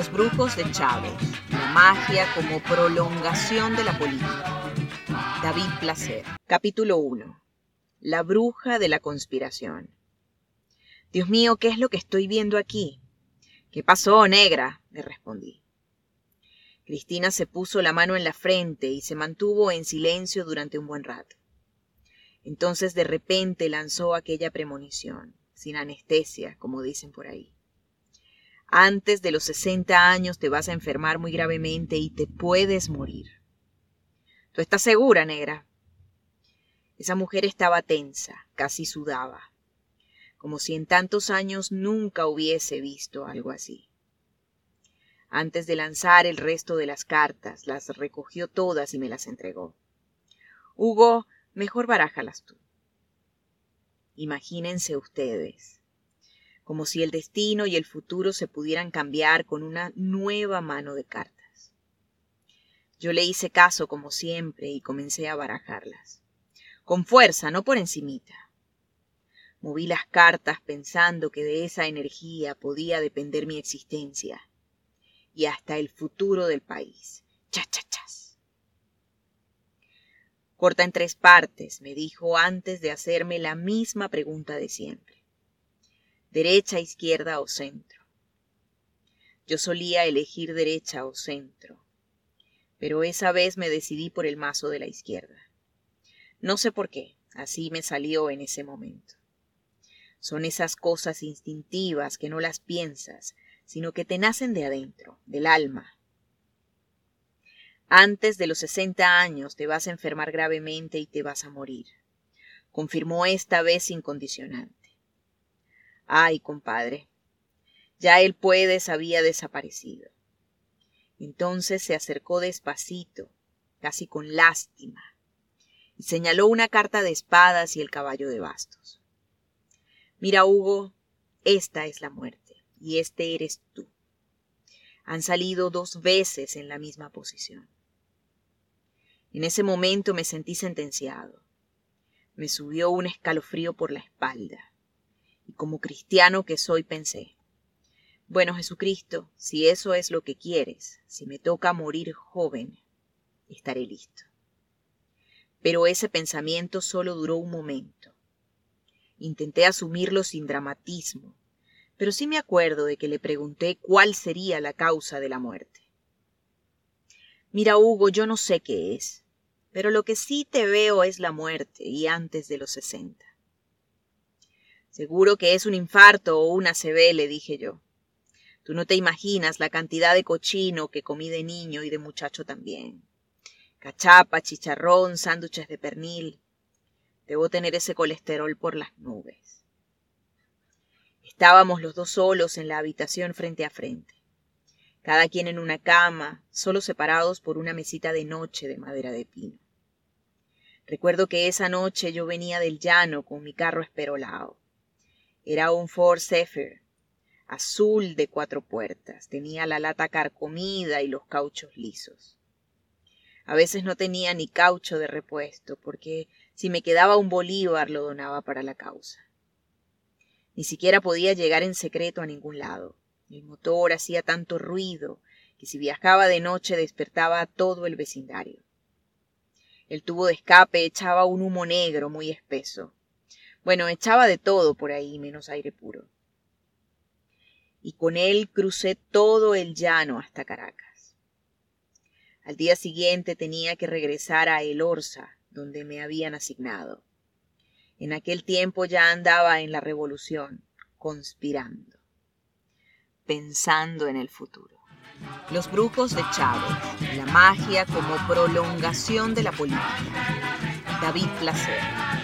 Los brujos de Chávez, la magia como prolongación de la política. David Placer. Capítulo 1. La bruja de la conspiración. Dios mío, ¿qué es lo que estoy viendo aquí? ¿Qué pasó, negra? le respondí. Cristina se puso la mano en la frente y se mantuvo en silencio durante un buen rato. Entonces de repente lanzó aquella premonición, sin anestesia, como dicen por ahí. Antes de los 60 años te vas a enfermar muy gravemente y te puedes morir. ¿Tú estás segura, negra? Esa mujer estaba tensa, casi sudaba, como si en tantos años nunca hubiese visto algo así. Antes de lanzar el resto de las cartas, las recogió todas y me las entregó. Hugo, mejor barájalas tú. Imagínense ustedes como si el destino y el futuro se pudieran cambiar con una nueva mano de cartas. Yo le hice caso como siempre y comencé a barajarlas. Con fuerza, no por encimita. Moví las cartas pensando que de esa energía podía depender mi existencia y hasta el futuro del país. Chachachas. Corta en tres partes, me dijo antes de hacerme la misma pregunta de siempre derecha, izquierda o centro. Yo solía elegir derecha o centro, pero esa vez me decidí por el mazo de la izquierda. No sé por qué, así me salió en ese momento. Son esas cosas instintivas que no las piensas, sino que te nacen de adentro, del alma. Antes de los sesenta años te vas a enfermar gravemente y te vas a morir, confirmó esta vez incondicional. Ay, compadre, ya el puedes había desaparecido. Entonces se acercó despacito, casi con lástima, y señaló una carta de espadas y el caballo de bastos. Mira, Hugo, esta es la muerte, y este eres tú. Han salido dos veces en la misma posición. En ese momento me sentí sentenciado. Me subió un escalofrío por la espalda y como cristiano que soy pensé, bueno Jesucristo, si eso es lo que quieres, si me toca morir joven, estaré listo. Pero ese pensamiento solo duró un momento. Intenté asumirlo sin dramatismo, pero sí me acuerdo de que le pregunté cuál sería la causa de la muerte. Mira, Hugo, yo no sé qué es, pero lo que sí te veo es la muerte y antes de los sesenta. Seguro que es un infarto o una CB, le dije yo. Tú no te imaginas la cantidad de cochino que comí de niño y de muchacho también. Cachapa, chicharrón, sándwiches de pernil. Debo tener ese colesterol por las nubes. Estábamos los dos solos en la habitación frente a frente, cada quien en una cama, solo separados por una mesita de noche de madera de pino. Recuerdo que esa noche yo venía del llano con mi carro esperolado. Era un Ford Zephyr, azul de cuatro puertas. Tenía la lata carcomida y los cauchos lisos. A veces no tenía ni caucho de repuesto, porque si me quedaba un bolívar lo donaba para la causa. Ni siquiera podía llegar en secreto a ningún lado. El motor hacía tanto ruido que si viajaba de noche despertaba a todo el vecindario. El tubo de escape echaba un humo negro muy espeso. Bueno, echaba de todo por ahí menos aire puro. Y con él crucé todo el llano hasta Caracas. Al día siguiente tenía que regresar a El Orza, donde me habían asignado. En aquel tiempo ya andaba en la revolución, conspirando, pensando en el futuro. Los brujos de Chávez, la magia como prolongación de la política. David Placer.